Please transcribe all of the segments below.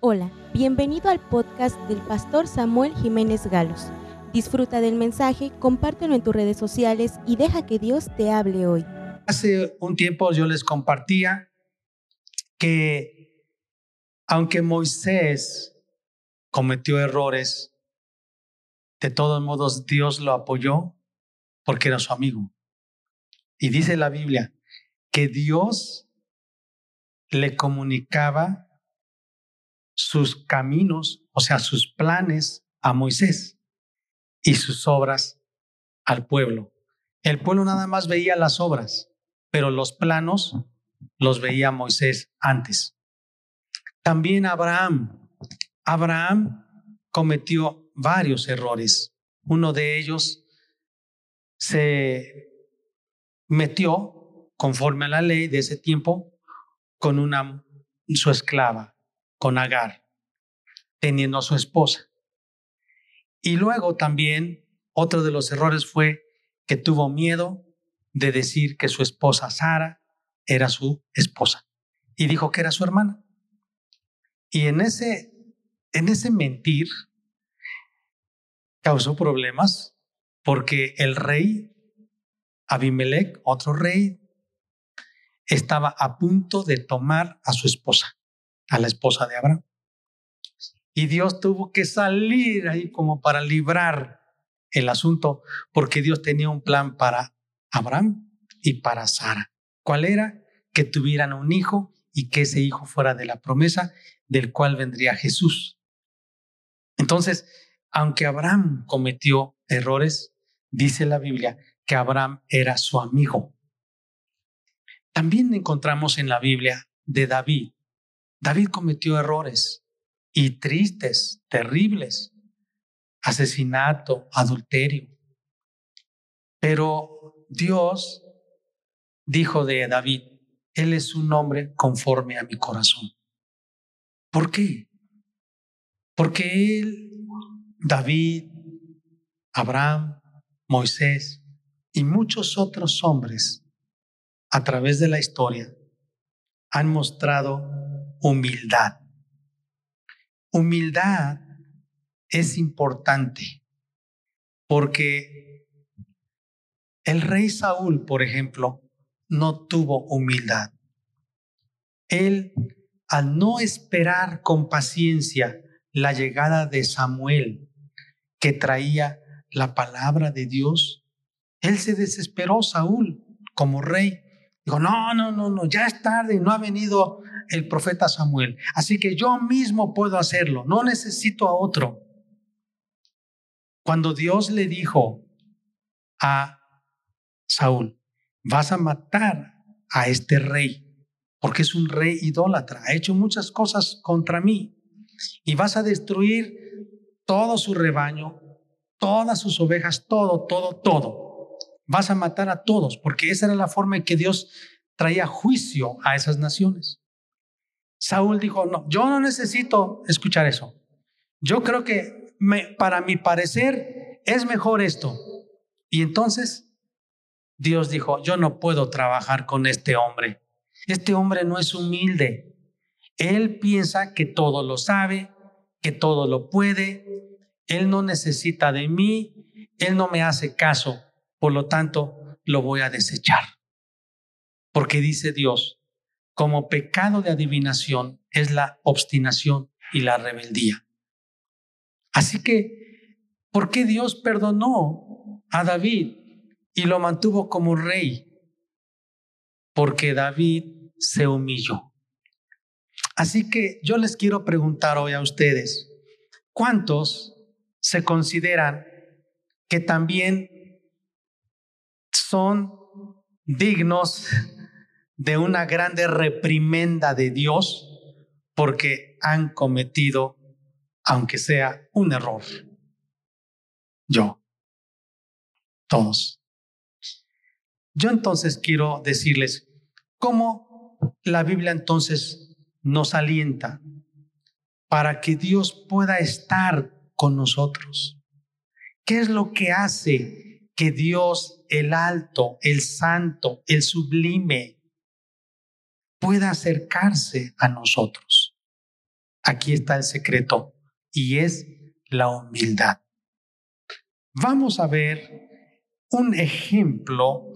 Hola, bienvenido al podcast del pastor Samuel Jiménez Galos. Disfruta del mensaje, compártelo en tus redes sociales y deja que Dios te hable hoy. Hace un tiempo yo les compartía que aunque Moisés cometió errores, de todos modos Dios lo apoyó porque era su amigo. Y dice la Biblia que Dios le comunicaba sus caminos, o sea, sus planes a Moisés y sus obras al pueblo. El pueblo nada más veía las obras, pero los planos los veía Moisés antes. También Abraham. Abraham cometió varios errores. Uno de ellos se metió, conforme a la ley de ese tiempo, con una su esclava, con Agar, teniendo a su esposa. Y luego también otro de los errores fue que tuvo miedo de decir que su esposa Sara era su esposa y dijo que era su hermana. Y en ese, en ese mentir causó problemas porque el rey Abimelech, otro rey, estaba a punto de tomar a su esposa a la esposa de Abraham. Y Dios tuvo que salir ahí como para librar el asunto, porque Dios tenía un plan para Abraham y para Sara. ¿Cuál era? Que tuvieran un hijo y que ese hijo fuera de la promesa del cual vendría Jesús. Entonces, aunque Abraham cometió errores, dice la Biblia que Abraham era su amigo. También encontramos en la Biblia de David David cometió errores y tristes, terribles, asesinato, adulterio. Pero Dios dijo de David, Él es un hombre conforme a mi corazón. ¿Por qué? Porque Él, David, Abraham, Moisés y muchos otros hombres a través de la historia han mostrado humildad. Humildad es importante porque el rey Saúl, por ejemplo, no tuvo humildad. Él, al no esperar con paciencia la llegada de Samuel, que traía la palabra de Dios, él se desesperó, Saúl, como rey. Dijo, no, no, no, no, ya es tarde, no ha venido el profeta Samuel. Así que yo mismo puedo hacerlo, no necesito a otro. Cuando Dios le dijo a Saúl, vas a matar a este rey, porque es un rey idólatra, ha hecho muchas cosas contra mí, y vas a destruir todo su rebaño, todas sus ovejas, todo, todo, todo. Vas a matar a todos, porque esa era la forma en que Dios traía juicio a esas naciones. Saúl dijo, no, yo no necesito escuchar eso. Yo creo que para mi parecer es mejor esto. Y entonces Dios dijo, yo no puedo trabajar con este hombre. Este hombre no es humilde. Él piensa que todo lo sabe, que todo lo puede. Él no necesita de mí. Él no me hace caso. Por lo tanto, lo voy a desechar. Porque dice Dios, como pecado de adivinación es la obstinación y la rebeldía. Así que, ¿por qué Dios perdonó a David y lo mantuvo como rey? Porque David se humilló. Así que yo les quiero preguntar hoy a ustedes, ¿cuántos se consideran que también son dignos de una grande reprimenda de Dios porque han cometido, aunque sea un error. Yo. Todos. Yo entonces quiero decirles cómo la Biblia entonces nos alienta para que Dios pueda estar con nosotros. ¿Qué es lo que hace que Dios, el alto, el santo, el sublime, pueda acercarse a nosotros. Aquí está el secreto y es la humildad. Vamos a ver un ejemplo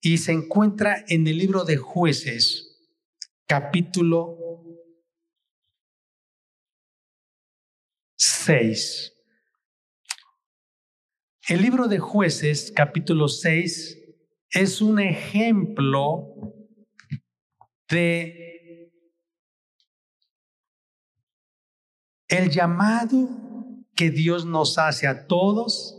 y se encuentra en el libro de jueces, capítulo 6. El libro de jueces, capítulo 6, es un ejemplo de el llamado que Dios nos hace a todos,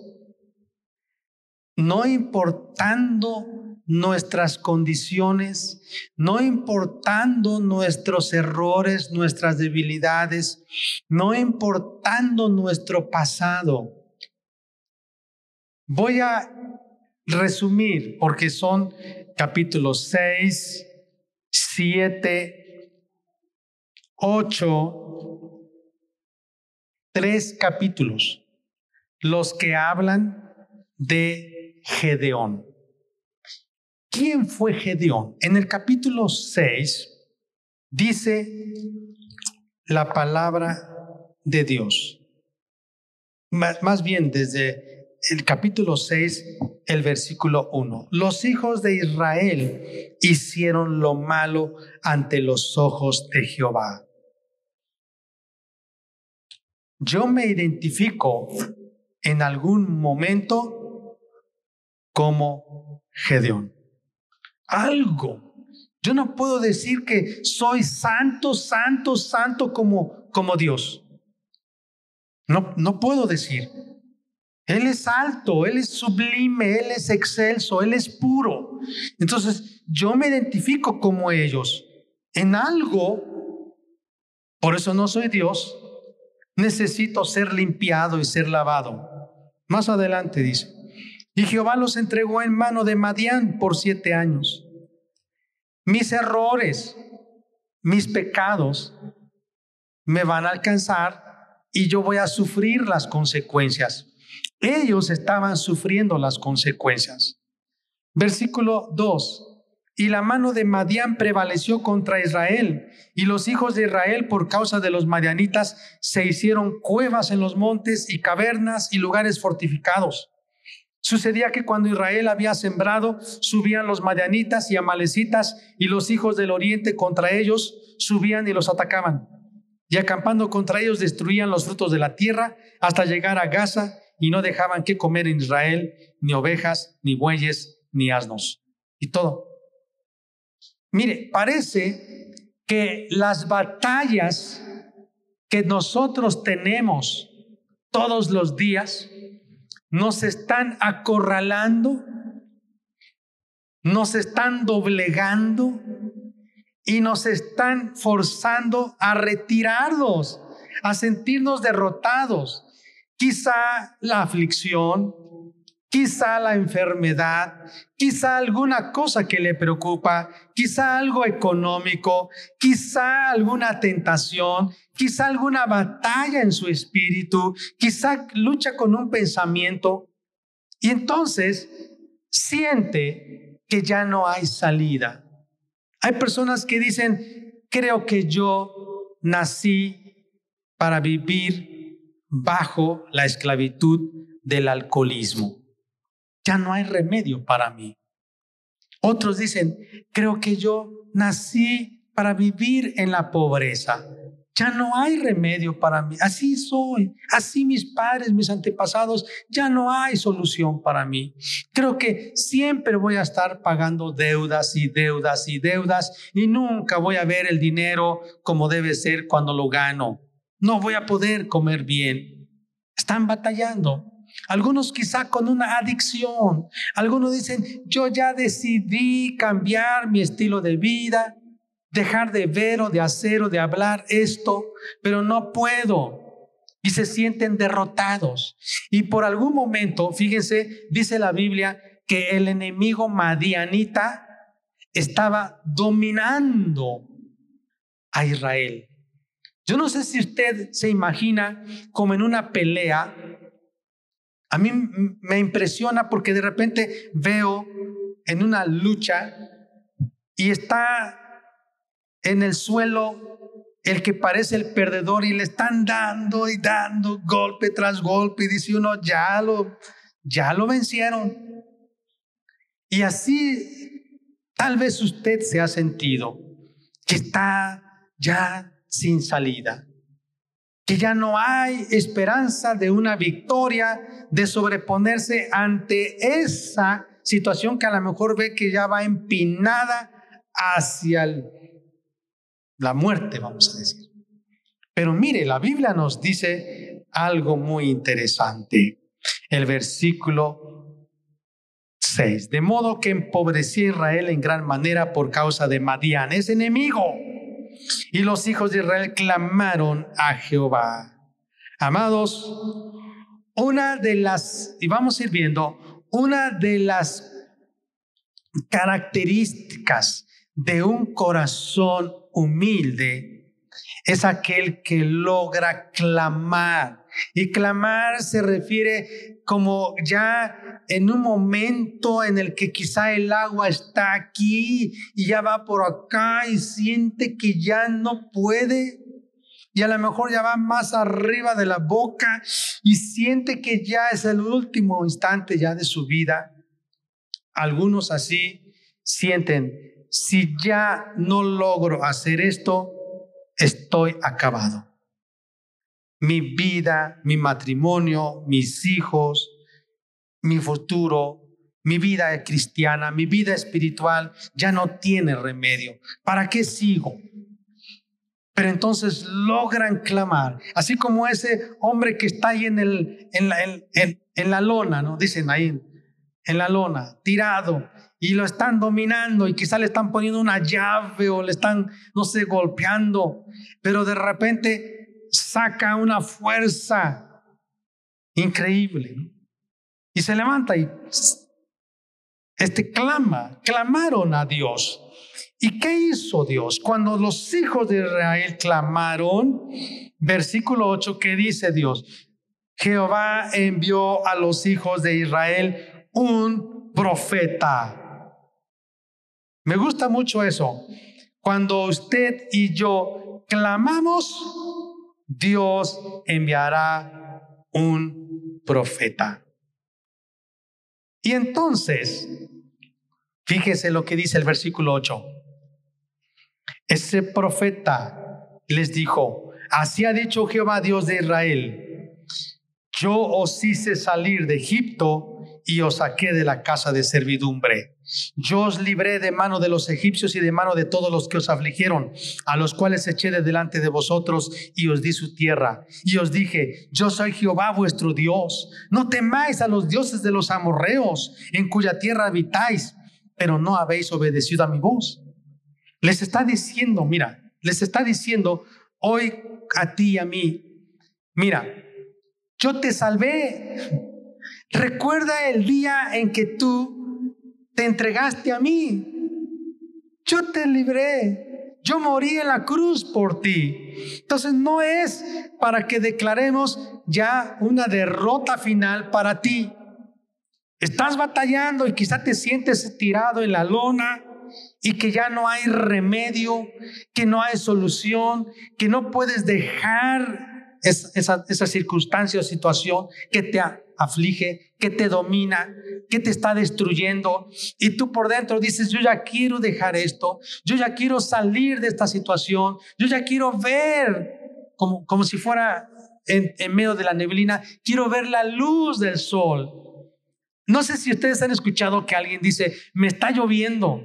no importando nuestras condiciones, no importando nuestros errores, nuestras debilidades, no importando nuestro pasado. Voy a resumir porque son capítulos 6, 7, 8, tres capítulos, los que hablan de Gedeón. ¿Quién fue Gedeón? En el capítulo 6 dice la palabra de Dios. Más, bien desde el capítulo 6, el versículo 1. Los hijos de Israel hicieron lo malo ante los ojos de Jehová. Yo me identifico en algún momento como Gedeón algo. Yo no puedo decir que soy santo, santo, santo como, como Dios. No, no puedo decir. Él es alto, Él es sublime, Él es excelso, Él es puro. Entonces, yo me identifico como ellos. En algo, por eso no soy Dios, necesito ser limpiado y ser lavado. Más adelante dice, y Jehová los entregó en mano de Madián por siete años. Mis errores, mis pecados me van a alcanzar y yo voy a sufrir las consecuencias. Ellos estaban sufriendo las consecuencias. Versículo 2. Y la mano de Madián prevaleció contra Israel, y los hijos de Israel por causa de los madianitas se hicieron cuevas en los montes y cavernas y lugares fortificados. Sucedía que cuando Israel había sembrado, subían los madianitas y amalecitas y los hijos del oriente contra ellos subían y los atacaban. Y acampando contra ellos destruían los frutos de la tierra hasta llegar a Gaza y no dejaban que comer en Israel ni ovejas, ni bueyes, ni asnos. Y todo. Mire, parece que las batallas que nosotros tenemos todos los días, nos están acorralando, nos están doblegando y nos están forzando a retirarnos, a sentirnos derrotados. Quizá la aflicción, quizá la enfermedad, quizá alguna cosa que le preocupa, quizá algo económico, quizá alguna tentación, quizá alguna batalla en su espíritu, quizá lucha con un pensamiento y entonces siente que ya no hay salida. Hay personas que dicen, creo que yo nací para vivir bajo la esclavitud del alcoholismo ya no hay remedio para mí. Otros dicen, creo que yo nací para vivir en la pobreza. Ya no hay remedio para mí. Así soy. Así mis padres, mis antepasados, ya no hay solución para mí. Creo que siempre voy a estar pagando deudas y deudas y deudas y nunca voy a ver el dinero como debe ser cuando lo gano. No voy a poder comer bien. Están batallando. Algunos quizá con una adicción. Algunos dicen, yo ya decidí cambiar mi estilo de vida, dejar de ver o de hacer o de hablar esto, pero no puedo. Y se sienten derrotados. Y por algún momento, fíjense, dice la Biblia que el enemigo madianita estaba dominando a Israel. Yo no sé si usted se imagina como en una pelea a mí me impresiona porque de repente veo en una lucha y está en el suelo el que parece el perdedor y le están dando y dando golpe tras golpe y dice uno, ya lo, ya lo vencieron. Y así tal vez usted se ha sentido que está ya sin salida, que ya no hay esperanza de una victoria, de sobreponerse ante esa situación que a lo mejor ve que ya va empinada hacia la muerte, vamos a decir. Pero mire, la Biblia nos dice algo muy interesante. El versículo 6. De modo que empobreció Israel en gran manera por causa de Madián, es enemigo. Y los hijos de Israel clamaron a Jehová. Amados, una de las, y vamos a ir viendo, una de las características de un corazón humilde es aquel que logra clamar. Y clamar se refiere como ya en un momento en el que quizá el agua está aquí y ya va por acá y siente que ya no puede. Y a lo mejor ya va más arriba de la boca y siente que ya es el último instante ya de su vida. Algunos así sienten, si ya no logro hacer esto, estoy acabado. Mi vida, mi matrimonio, mis hijos, mi futuro, mi vida cristiana, mi vida espiritual ya no tiene remedio. ¿Para qué sigo? Pero entonces logran clamar, así como ese hombre que está ahí en, el, en, la, la lona, ¿no? Dicen ahí, en la lona, tirado, y lo están dominando y quizá le están poniendo una llave o le están, no sé, golpeando, pero de repente saca una fuerza increíble y se levanta y este clama, clamaron a Dios. ¿Y qué hizo Dios? Cuando los hijos de Israel clamaron, versículo 8, ¿qué dice Dios? Jehová envió a los hijos de Israel un profeta me gusta mucho eso. Cuando usted y yo clamamos, Dios enviará un profeta. Y entonces, fíjese lo que dice el versículo 8. Ese profeta les dijo, así ha dicho Jehová Dios de Israel, yo os hice salir de Egipto y os saqué de la casa de servidumbre. Yo os libré de mano de los egipcios y de mano de todos los que os afligieron, a los cuales eché de delante de vosotros y os di su tierra. Y os dije, yo soy Jehová vuestro Dios. No temáis a los dioses de los amorreos, en cuya tierra habitáis, pero no habéis obedecido a mi voz. Les está diciendo, mira, les está diciendo hoy a ti y a mí, mira, yo te salvé Recuerda el día en que tú te entregaste a mí. Yo te libré. Yo morí en la cruz por ti. Entonces no es para que declaremos ya una derrota final para ti. Estás batallando y quizá te sientes tirado en la lona y que ya no hay remedio, que no hay solución, que no puedes dejar esa, esa circunstancia o situación que te aflige, que te domina, que te está destruyendo. Y tú por dentro dices, yo ya quiero dejar esto, yo ya quiero salir de esta situación, yo ya quiero ver como, como si fuera en, en medio de la neblina, quiero ver la luz del sol. No sé si ustedes han escuchado que alguien dice, me está lloviendo,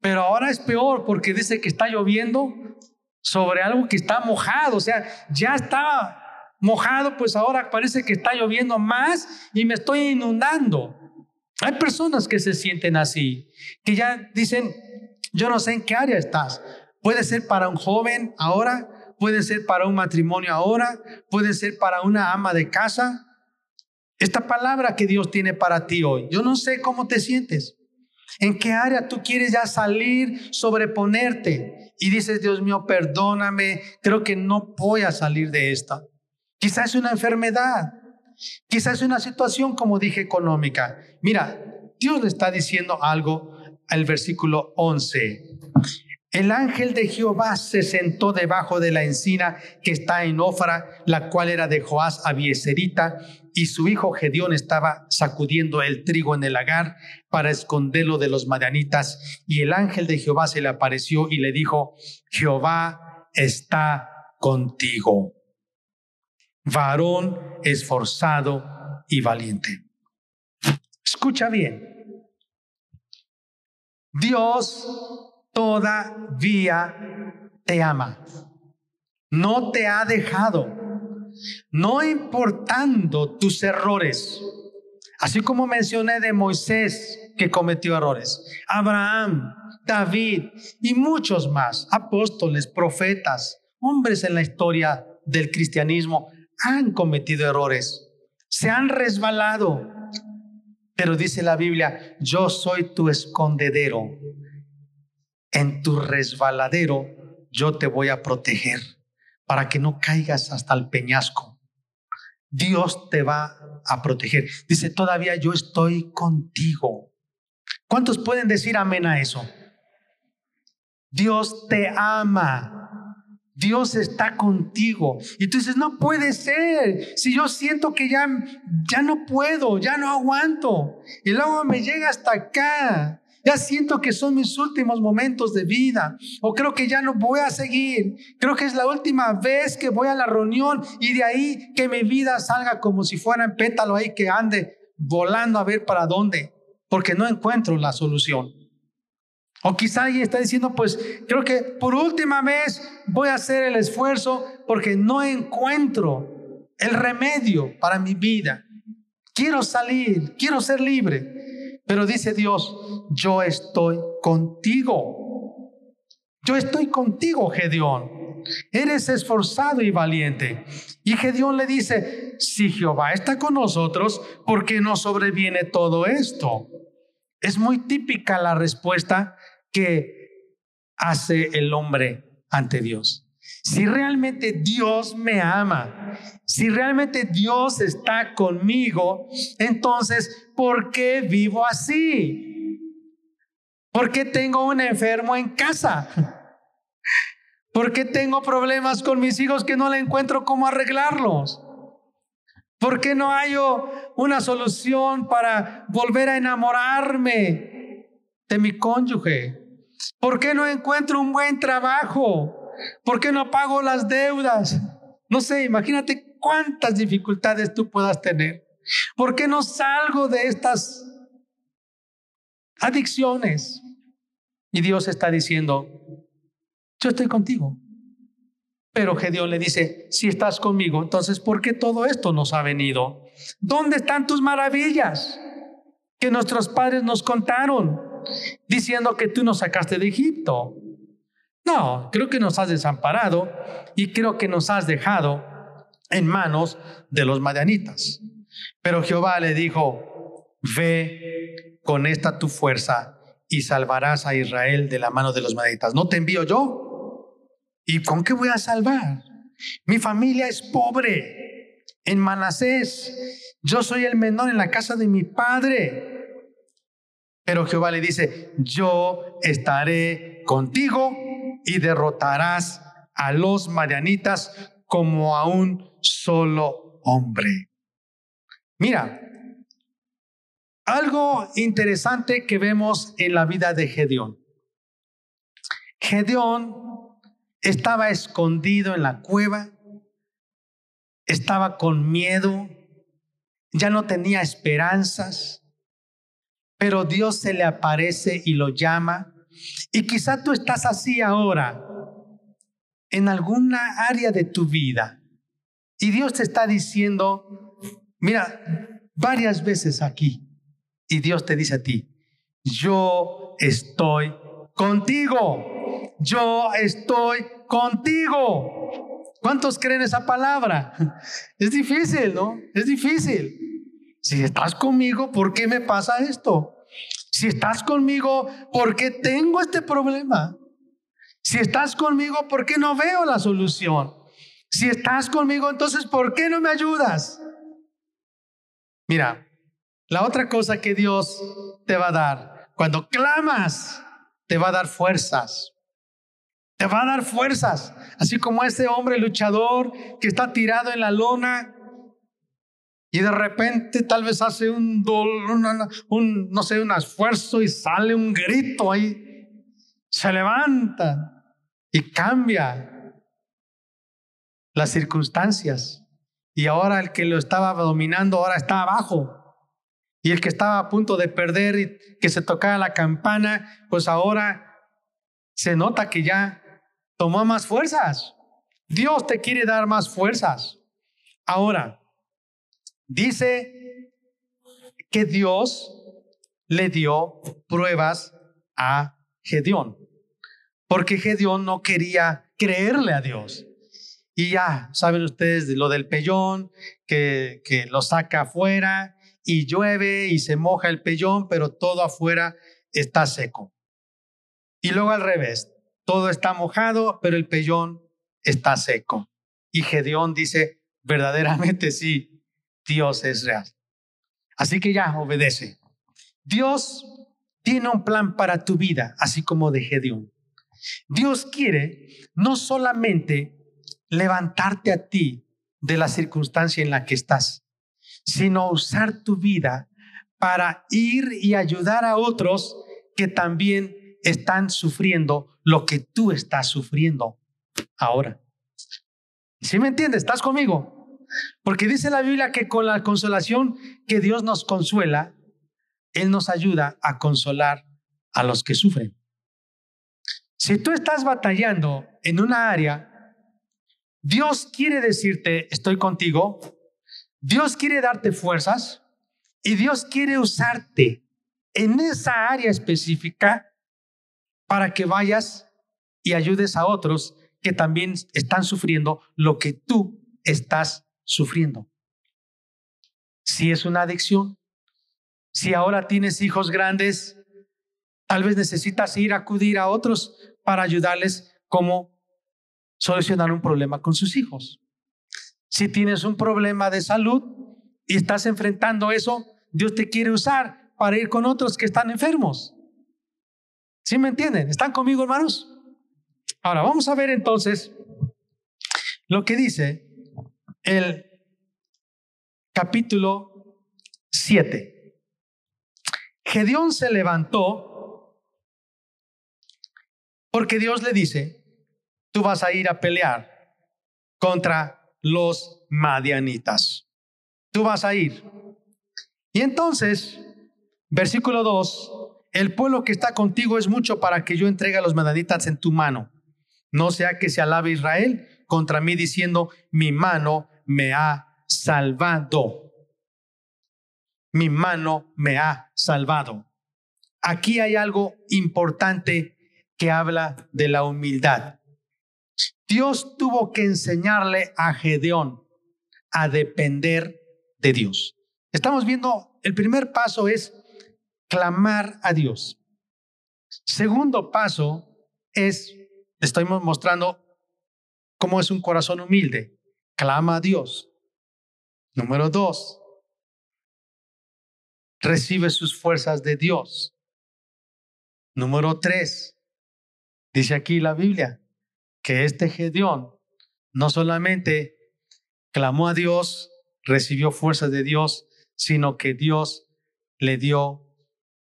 pero ahora es peor porque dice que está lloviendo sobre algo que está mojado, o sea, ya está mojado, pues ahora parece que está lloviendo más y me estoy inundando. Hay personas que se sienten así, que ya dicen, yo no sé en qué área estás. Puede ser para un joven ahora, puede ser para un matrimonio ahora, puede ser para una ama de casa. Esta palabra que Dios tiene para ti hoy, yo no sé cómo te sientes. ¿En qué área tú quieres ya salir, sobreponerte? Y dices, Dios mío, perdóname, creo que no voy a salir de esta. Quizás es una enfermedad, quizás es una situación, como dije, económica. Mira, Dios le está diciendo algo al versículo 11. el ángel de Jehová se sentó debajo de la encina que está en Ofra, la cual era de Joás Abieserita, y su hijo Gedeón estaba sacudiendo el trigo en el lagar para esconderlo de los madianitas. Y el ángel de Jehová se le apareció y le dijo, Jehová está contigo, varón esforzado y valiente. Escucha bien. Dios todavía te ama. No te ha dejado. No importando tus errores. Así como mencioné de Moisés que cometió errores. Abraham, David y muchos más. Apóstoles, profetas, hombres en la historia del cristianismo han cometido errores. Se han resbalado. Pero dice la Biblia, yo soy tu escondedero en tu resbaladero yo te voy a proteger para que no caigas hasta el peñasco. Dios te va a proteger. Dice, todavía yo estoy contigo. ¿Cuántos pueden decir amén a eso? Dios te ama. Dios está contigo. Y tú dices, no puede ser. Si yo siento que ya, ya no puedo, ya no aguanto. Y luego me llega hasta acá. Ya siento que son mis últimos momentos de vida. O creo que ya no voy a seguir. Creo que es la última vez que voy a la reunión y de ahí que mi vida salga como si fuera en pétalo ahí que ande volando a ver para dónde. Porque no encuentro la solución. O quizá alguien está diciendo, pues creo que por última vez voy a hacer el esfuerzo porque no encuentro el remedio para mi vida. Quiero salir, quiero ser libre. Pero dice Dios, yo estoy contigo. Yo estoy contigo, Gedeón. Eres esforzado y valiente. Y Gedeón le dice, si Jehová está con nosotros, ¿por qué no sobreviene todo esto? Es muy típica la respuesta que hace el hombre ante Dios. Si realmente Dios me ama, si realmente Dios está conmigo, entonces, ¿por qué vivo así? ¿Por qué tengo un enfermo en casa? ¿Por qué tengo problemas con mis hijos que no le encuentro cómo arreglarlos? ¿Por qué no hay una solución para volver a enamorarme de mi cónyuge? ¿Por qué no encuentro un buen trabajo? ¿Por qué no pago las deudas? No sé, imagínate cuántas dificultades tú puedas tener. ¿Por qué no salgo de estas adicciones? Y Dios está diciendo, yo estoy contigo. Pero Gedeón le dice, si estás conmigo, entonces ¿por qué todo esto nos ha venido? ¿Dónde están tus maravillas que nuestros padres nos contaron diciendo que tú nos sacaste de Egipto? No, creo que nos has desamparado y creo que nos has dejado en manos de los madianitas. Pero Jehová le dijo, ve con esta tu fuerza y salvarás a Israel de la mano de los madianitas. ¿No te envío yo? ¿Y con qué voy a salvar? Mi familia es pobre en Manasés. Yo soy el menor en la casa de mi padre. Pero Jehová le dice, yo estaré contigo y derrotarás a los madianitas como a un solo hombre. Mira, algo interesante que vemos en la vida de Gedeón. Gedeón estaba escondido en la cueva, estaba con miedo, ya no tenía esperanzas, pero Dios se le aparece y lo llama y quizá tú estás así ahora, en alguna área de tu vida. Y Dios te está diciendo, mira, varias veces aquí. Y Dios te dice a ti, yo estoy contigo. Yo estoy contigo. ¿Cuántos creen esa palabra? Es difícil, ¿no? Es difícil. Si estás conmigo, ¿por qué me pasa esto? Si estás conmigo, ¿por qué tengo este problema? Si estás conmigo, ¿por qué no veo la solución? Si estás conmigo, entonces, ¿por qué no me ayudas? Mira, la otra cosa que Dios te va a dar, cuando clamas, te va a dar fuerzas. Te va a dar fuerzas, así como ese hombre luchador que está tirado en la lona y de repente tal vez hace un, un, no sé, un esfuerzo y sale un grito ahí. Se levanta y cambia las circunstancias. Y ahora el que lo estaba dominando ahora está abajo. Y el que estaba a punto de perder y que se tocaba la campana, pues ahora se nota que ya tomó más fuerzas. Dios te quiere dar más fuerzas. Ahora, dice que Dios le dio pruebas a Gedeón, porque Gedeón no quería creerle a Dios. Y ya, saben ustedes de lo del pellón, que, que lo saca afuera y llueve y se moja el pellón, pero todo afuera está seco. Y luego al revés, todo está mojado, pero el pellón está seco. Y Gedeón dice, verdaderamente sí, Dios es real. Así que ya obedece. Dios tiene un plan para tu vida, así como de Gedeón. Dios quiere no solamente levantarte a ti de la circunstancia en la que estás, sino usar tu vida para ir y ayudar a otros que también están sufriendo lo que tú estás sufriendo ahora. ¿Sí me entiendes? ¿Estás conmigo? Porque dice la Biblia que con la consolación que Dios nos consuela, Él nos ayuda a consolar a los que sufren. Si tú estás batallando en una área Dios quiere decirte, estoy contigo. Dios quiere darte fuerzas y Dios quiere usarte en esa área específica para que vayas y ayudes a otros que también están sufriendo lo que tú estás sufriendo. Si es una adicción, si ahora tienes hijos grandes, tal vez necesitas ir a acudir a otros para ayudarles como solucionar un problema con sus hijos. Si tienes un problema de salud y estás enfrentando eso, Dios te quiere usar para ir con otros que están enfermos. ¿Sí me entienden? ¿Están conmigo, hermanos? Ahora, vamos a ver entonces lo que dice el capítulo 7. Gedeón se levantó porque Dios le dice, tú vas a ir a pelear contra los madianitas. Tú vas a ir. Y entonces, versículo 2, el pueblo que está contigo es mucho para que yo entregue a los madianitas en tu mano. No sea que se alabe Israel contra mí diciendo, mi mano me ha salvado. Mi mano me ha salvado. Aquí hay algo importante que habla de la humildad. Dios tuvo que enseñarle a Gedeón a depender de Dios. Estamos viendo, el primer paso es clamar a Dios. Segundo paso es, estoy mostrando cómo es un corazón humilde. Clama a Dios. Número dos, recibe sus fuerzas de Dios. Número tres, dice aquí la Biblia, que este Gedeón no solamente clamó a Dios, recibió fuerzas de Dios, sino que Dios le dio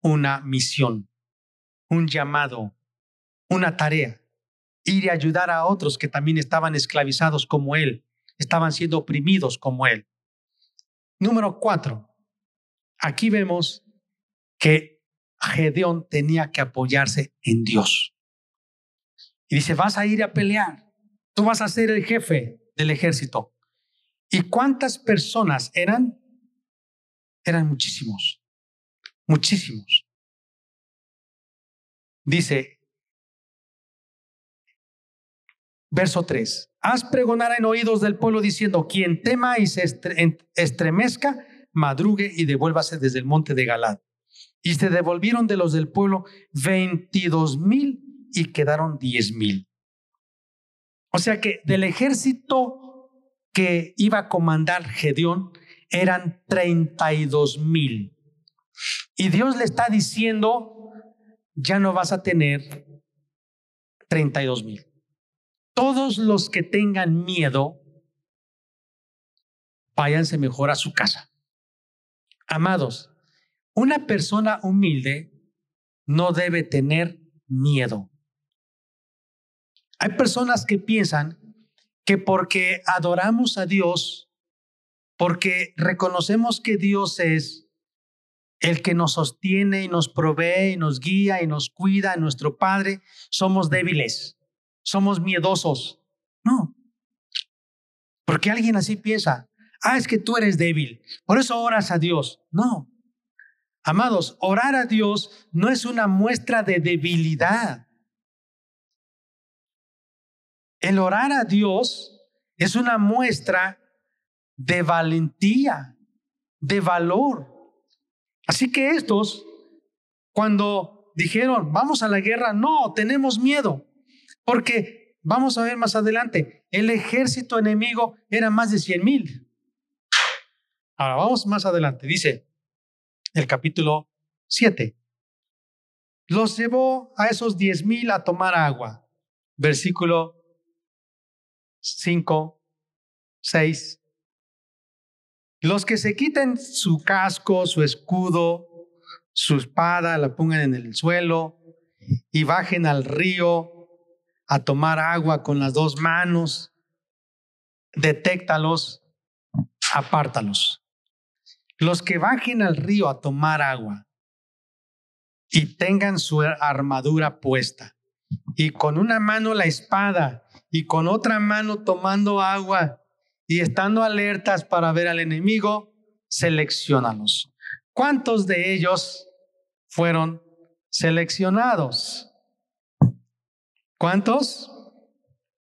una misión, un llamado, una tarea, ir y ayudar a otros que también estaban esclavizados como él, estaban siendo oprimidos como él. Número cuatro, aquí vemos que Gedeón tenía que apoyarse en Dios. Y dice, vas a ir a pelear. Tú vas a ser el jefe del ejército. ¿Y cuántas personas eran? Eran muchísimos. Muchísimos. Dice, verso 3, haz pregonar en oídos del pueblo diciendo, quien tema y se estremezca, madrugue y devuélvase desde el monte de Galad. Y se devolvieron de los del pueblo veintidós mil y quedaron diez mil. O sea que del ejército que iba a comandar Gedeón eran treinta y dos mil. Y Dios le está diciendo, ya no vas a tener treinta y dos mil, todos los que tengan miedo, váyanse mejor a su casa. Amados, una persona humilde no debe tener miedo. Hay personas que piensan que porque adoramos a Dios, porque reconocemos que Dios es el que nos sostiene y nos provee y nos guía y nos cuida, nuestro Padre, somos débiles, somos miedosos. No. Porque alguien así piensa, ah, es que tú eres débil, por eso oras a Dios. No. Amados, orar a Dios no es una muestra de debilidad. El orar a Dios es una muestra de valentía, de valor. Así que estos, cuando dijeron, vamos a la guerra, no, tenemos miedo, porque vamos a ver más adelante, el ejército enemigo era más de 100 mil. Ahora vamos más adelante, dice el capítulo 7. Los llevó a esos 10 mil a tomar agua. Versículo 5, 6 los que se quiten su casco, su escudo, su espada, la pongan en el suelo y bajen al río a tomar agua con las dos manos, detéctalos, apártalos. Los que bajen al río a tomar agua y tengan su armadura puesta y con una mano la espada y con otra mano tomando agua y estando alertas para ver al enemigo, seleccionalos. ¿Cuántos de ellos fueron seleccionados? ¿Cuántos?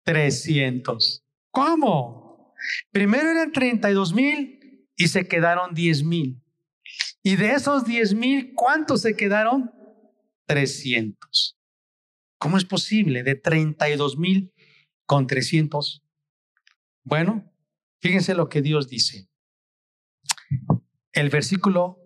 300. ¿Cómo? Primero eran 32 mil y se quedaron 10 mil. Y de esos 10 mil, ¿cuántos se quedaron? 300. ¿Cómo es posible de 32 mil con 300? Bueno, Fíjense lo que Dios dice. El versículo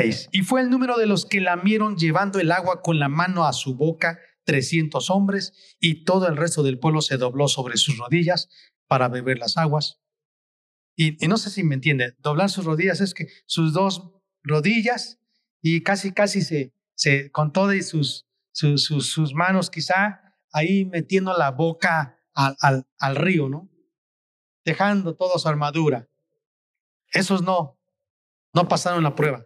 6. Y fue el número de los que lamieron llevando el agua con la mano a su boca, 300 hombres, y todo el resto del pueblo se dobló sobre sus rodillas para beber las aguas. Y, no sé si me entiende, doblar sus rodillas es que sus dos rodillas y casi, casi se, se con todas sus, sus, sus manos quizá ahí metiendo la boca al, al, río, ¿no? Dejando toda su armadura. Esos no, no pasaron la prueba.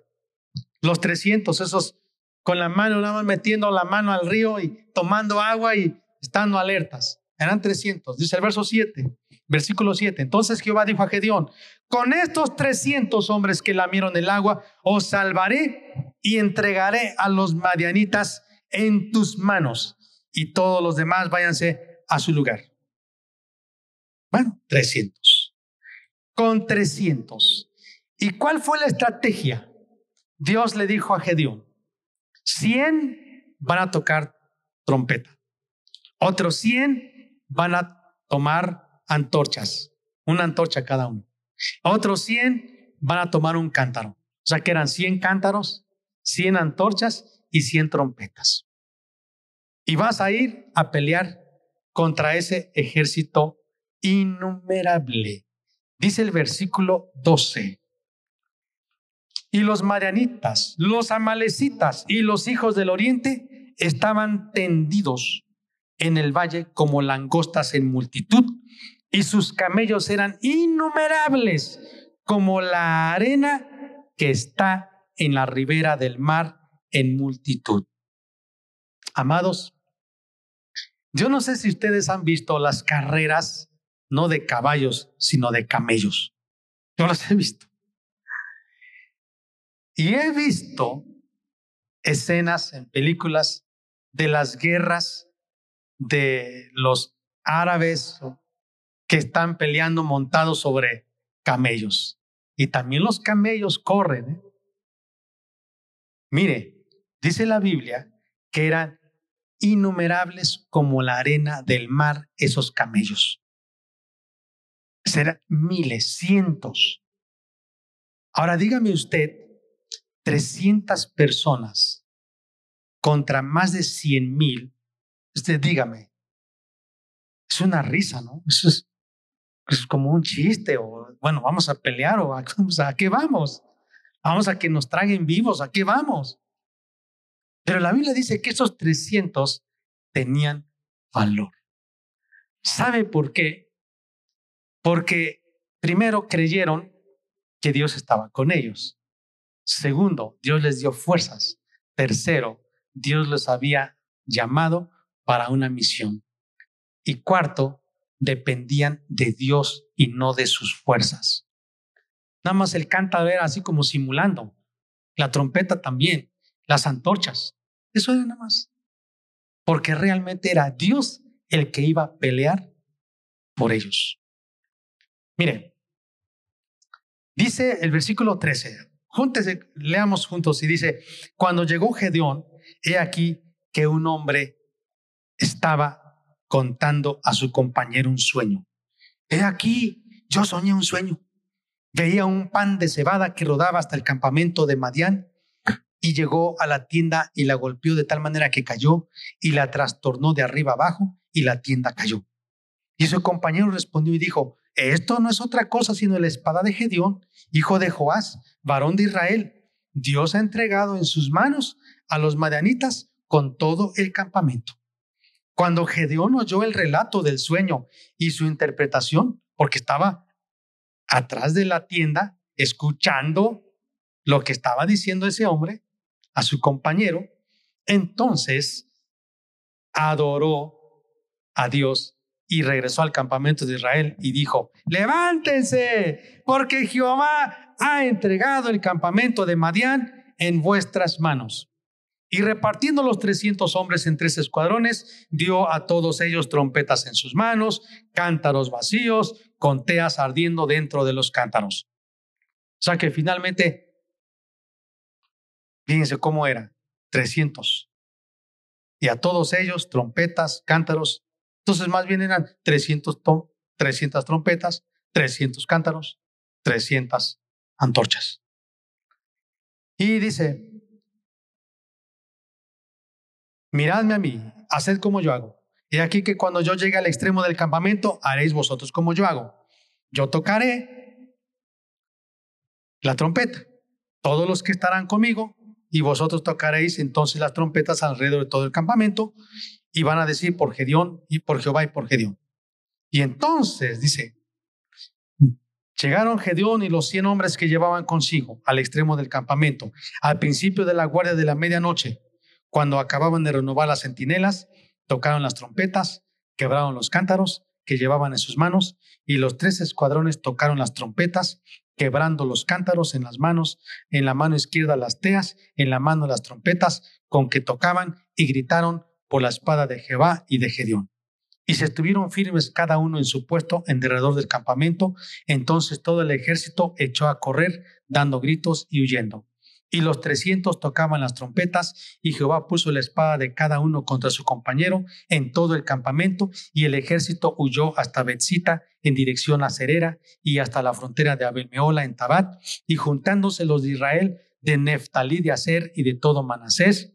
Los 300, esos con la mano, nada más metiendo la mano al río y tomando agua y estando alertas. Eran 300, dice el verso 7, versículo 7. Entonces Jehová dijo a Gedeón, con estos 300 hombres que lamieron el agua, os salvaré y entregaré a los madianitas en tus manos y todos los demás váyanse a su lugar. Bueno, 300. Con 300. ¿Y cuál fue la estrategia? Dios le dijo a Gedeón, 100 van a tocar trompeta, otros 100 van a tomar antorchas, una antorcha cada uno, otros 100 van a tomar un cántaro. O sea que eran 100 cántaros, 100 antorchas y 100 trompetas. Y vas a ir a pelear contra ese ejército innumerable. Dice el versículo 12. Y los marianitas, los amalecitas y los hijos del oriente estaban tendidos en el valle como langostas en multitud, y sus camellos eran innumerables como la arena que está en la ribera del mar en multitud. Amados, yo no sé si ustedes han visto las carreras no de caballos, sino de camellos. Yo los he visto. Y he visto escenas en películas de las guerras de los árabes que están peleando montados sobre camellos. Y también los camellos corren. ¿eh? Mire, dice la Biblia que eran innumerables como la arena del mar esos camellos serán miles, cientos. Ahora dígame usted, 300 personas contra más de 100 mil, usted dígame, es una risa, ¿no? Eso es, es como un chiste, o bueno, vamos a pelear, o a, ¿a qué vamos? Vamos a que nos traguen vivos, ¿a qué vamos? Pero la Biblia dice que esos 300 tenían valor. ¿Sabe por qué? Porque primero creyeron que Dios estaba con ellos. Segundo, Dios les dio fuerzas. Tercero, Dios los había llamado para una misión. Y cuarto, dependían de Dios y no de sus fuerzas. Nada más el cántaro era así como simulando. La trompeta también, las antorchas. Eso era nada más. Porque realmente era Dios el que iba a pelear por ellos. Miren, dice el versículo 13, júntese, leamos juntos y dice, cuando llegó Gedeón, he aquí que un hombre estaba contando a su compañero un sueño. He aquí, yo soñé un sueño. Veía un pan de cebada que rodaba hasta el campamento de Madián y llegó a la tienda y la golpeó de tal manera que cayó y la trastornó de arriba abajo y la tienda cayó. Y su compañero respondió y dijo, esto no es otra cosa sino la espada de Gedeón, hijo de Joás, varón de Israel. Dios ha entregado en sus manos a los madianitas con todo el campamento. Cuando Gedeón oyó el relato del sueño y su interpretación, porque estaba atrás de la tienda escuchando lo que estaba diciendo ese hombre a su compañero, entonces adoró a Dios y regresó al campamento de Israel y dijo, levántense, porque Jehová ha entregado el campamento de Madián en vuestras manos. Y repartiendo los 300 hombres en tres escuadrones, dio a todos ellos trompetas en sus manos, cántaros vacíos, con teas ardiendo dentro de los cántaros. O sea que finalmente, fíjense cómo era, 300. Y a todos ellos trompetas, cántaros entonces, más bien eran 300, 300 trompetas, 300 cántaros, 300 antorchas. Y dice, miradme a mí, haced como yo hago. Y aquí que cuando yo llegue al extremo del campamento, haréis vosotros como yo hago. Yo tocaré la trompeta. Todos los que estarán conmigo y vosotros tocaréis entonces las trompetas alrededor de todo el campamento y van a decir por Gedeón y por Jehová y por Gedeón. Y entonces dice, llegaron Gedeón y los cien hombres que llevaban consigo al extremo del campamento, al principio de la guardia de la medianoche, cuando acababan de renovar las centinelas, tocaron las trompetas, quebraron los cántaros que llevaban en sus manos, y los tres escuadrones tocaron las trompetas, quebrando los cántaros en las manos, en la mano izquierda las teas, en la mano las trompetas con que tocaban, y gritaron, por la espada de Jehová y de Gedeón. Y se estuvieron firmes cada uno en su puesto en derredor del campamento. Entonces todo el ejército echó a correr, dando gritos y huyendo. Y los trescientos tocaban las trompetas, y Jehová puso la espada de cada uno contra su compañero en todo el campamento, y el ejército huyó hasta Betzita en dirección a Cerera y hasta la frontera de Abelmeola en Tabat, y juntándose los de Israel de Neftalí de Aser y de todo Manasés,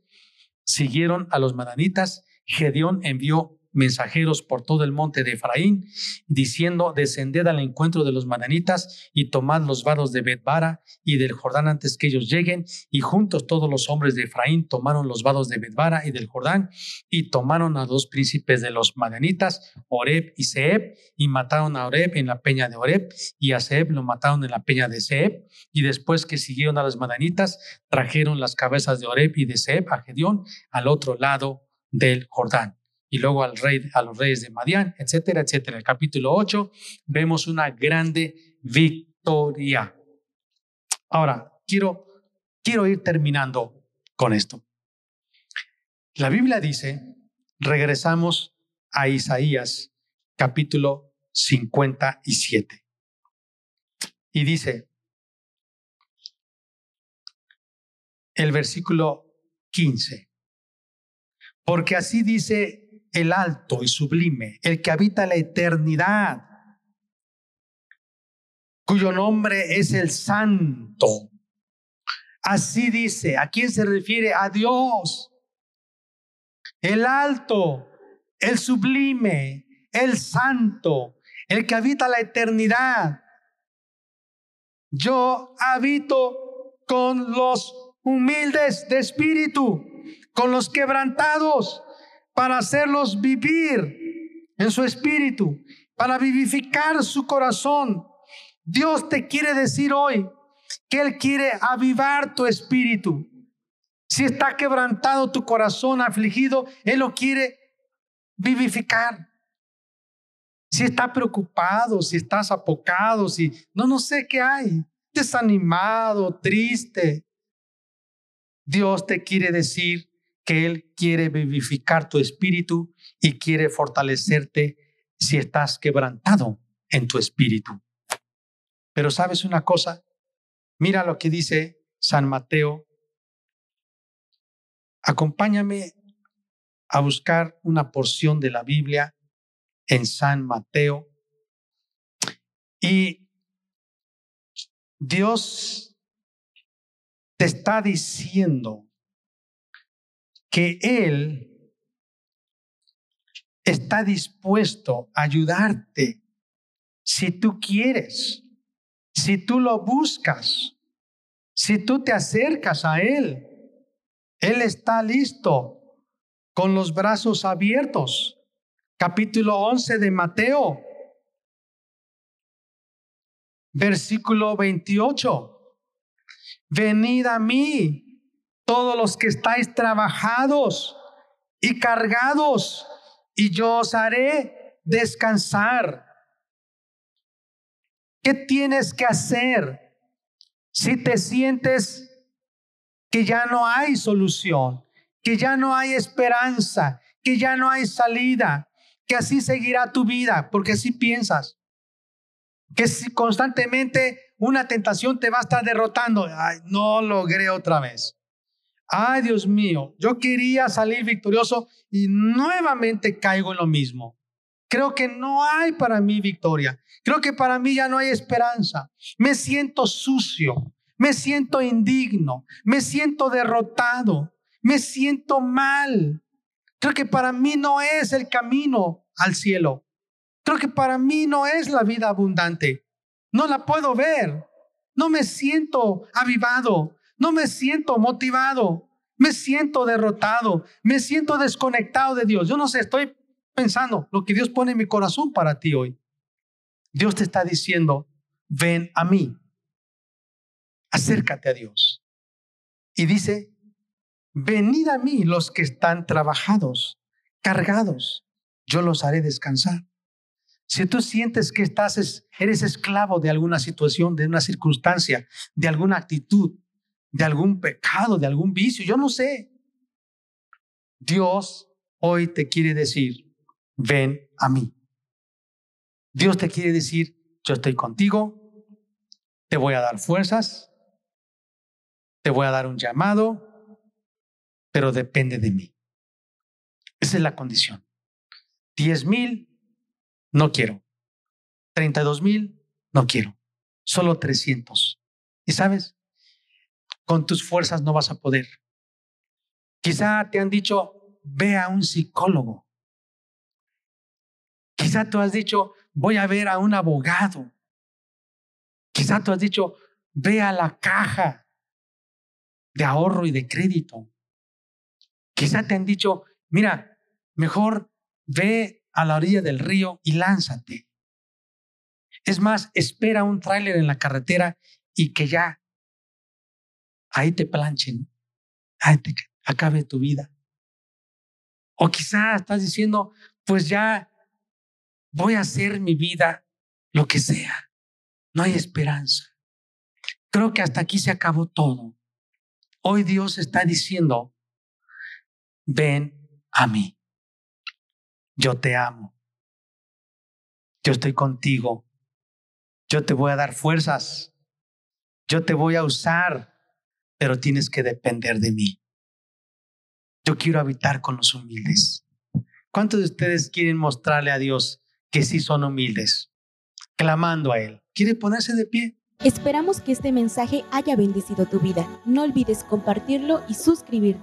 siguieron a los madanitas. Gedeón envió mensajeros por todo el monte de Efraín, diciendo, descended al encuentro de los mananitas y tomad los vados de Betbara y del Jordán antes que ellos lleguen. Y juntos todos los hombres de Efraín tomaron los vados de Betbara y del Jordán y tomaron a dos príncipes de los madanitas, Oreb y Seb, y mataron a Oreb en la peña de Oreb y a Seb lo mataron en la peña de Seb. Y después que siguieron a los madanitas, trajeron las cabezas de Oreb y de Seb a Gedeón al otro lado del Jordán y luego al rey, a los reyes de Madián, etcétera, etcétera. El capítulo 8 vemos una grande victoria. Ahora, quiero, quiero ir terminando con esto. La Biblia dice, regresamos a Isaías capítulo 57. Y dice, el versículo 15, porque así dice el alto y sublime, el que habita la eternidad, cuyo nombre es el santo. Así dice, ¿a quién se refiere? A Dios. El alto, el sublime, el santo, el que habita la eternidad. Yo habito con los humildes de espíritu, con los quebrantados, para hacerlos vivir en su espíritu, para vivificar su corazón. Dios te quiere decir hoy que Él quiere avivar tu espíritu. Si está quebrantado tu corazón, afligido, Él lo quiere vivificar. Si está preocupado, si estás apocado, si no, no sé qué hay, desanimado, triste. Dios te quiere decir que Él quiere vivificar tu espíritu y quiere fortalecerte si estás quebrantado en tu espíritu. Pero sabes una cosa, mira lo que dice San Mateo. Acompáñame a buscar una porción de la Biblia en San Mateo. Y Dios te está diciendo que Él está dispuesto a ayudarte si tú quieres, si tú lo buscas, si tú te acercas a Él. Él está listo con los brazos abiertos. Capítulo 11 de Mateo, versículo 28. Venid a mí, todos los que estáis trabajados y cargados y yo os haré descansar. ¿Qué tienes que hacer si te sientes que ya no hay solución, que ya no hay esperanza, que ya no hay salida, que así seguirá tu vida, porque así piensas? Que si constantemente una tentación te va a estar derrotando, no logré otra vez. Ay, Dios mío, yo quería salir victorioso y nuevamente caigo en lo mismo. Creo que no hay para mí victoria. Creo que para mí ya no hay esperanza. Me siento sucio, me siento indigno, me siento derrotado, me siento mal. Creo que para mí no es el camino al cielo. Creo que para mí no es la vida abundante. No la puedo ver. No me siento avivado no me siento motivado, me siento derrotado, me siento desconectado de Dios. Yo no sé, estoy pensando lo que Dios pone en mi corazón para ti hoy. Dios te está diciendo, ven a mí, acércate a Dios. Y dice, venid a mí los que están trabajados, cargados, yo los haré descansar. Si tú sientes que estás, eres esclavo de alguna situación, de una circunstancia, de alguna actitud, de algún pecado, de algún vicio, yo no sé. Dios hoy te quiere decir, ven a mí. Dios te quiere decir, yo estoy contigo, te voy a dar fuerzas, te voy a dar un llamado, pero depende de mí. Esa es la condición. Diez mil, no quiero. Treinta y dos mil, no quiero. Solo trescientos. ¿Y sabes? Con tus fuerzas no vas a poder. Quizá te han dicho, ve a un psicólogo. Quizá tú has dicho, voy a ver a un abogado. Quizá tú has dicho, ve a la caja de ahorro y de crédito. Quizá te han dicho, mira, mejor ve a la orilla del río y lánzate. Es más, espera un tráiler en la carretera y que ya ahí te planchen, ahí te acabe tu vida. O quizás estás diciendo, pues ya voy a hacer mi vida lo que sea. No hay esperanza. Creo que hasta aquí se acabó todo. Hoy Dios está diciendo, ven a mí. Yo te amo. Yo estoy contigo. Yo te voy a dar fuerzas. Yo te voy a usar pero tienes que depender de mí. Yo quiero habitar con los humildes. ¿Cuántos de ustedes quieren mostrarle a Dios que sí son humildes? Clamando a Él. ¿Quiere ponerse de pie? Esperamos que este mensaje haya bendecido tu vida. No olvides compartirlo y suscribirte.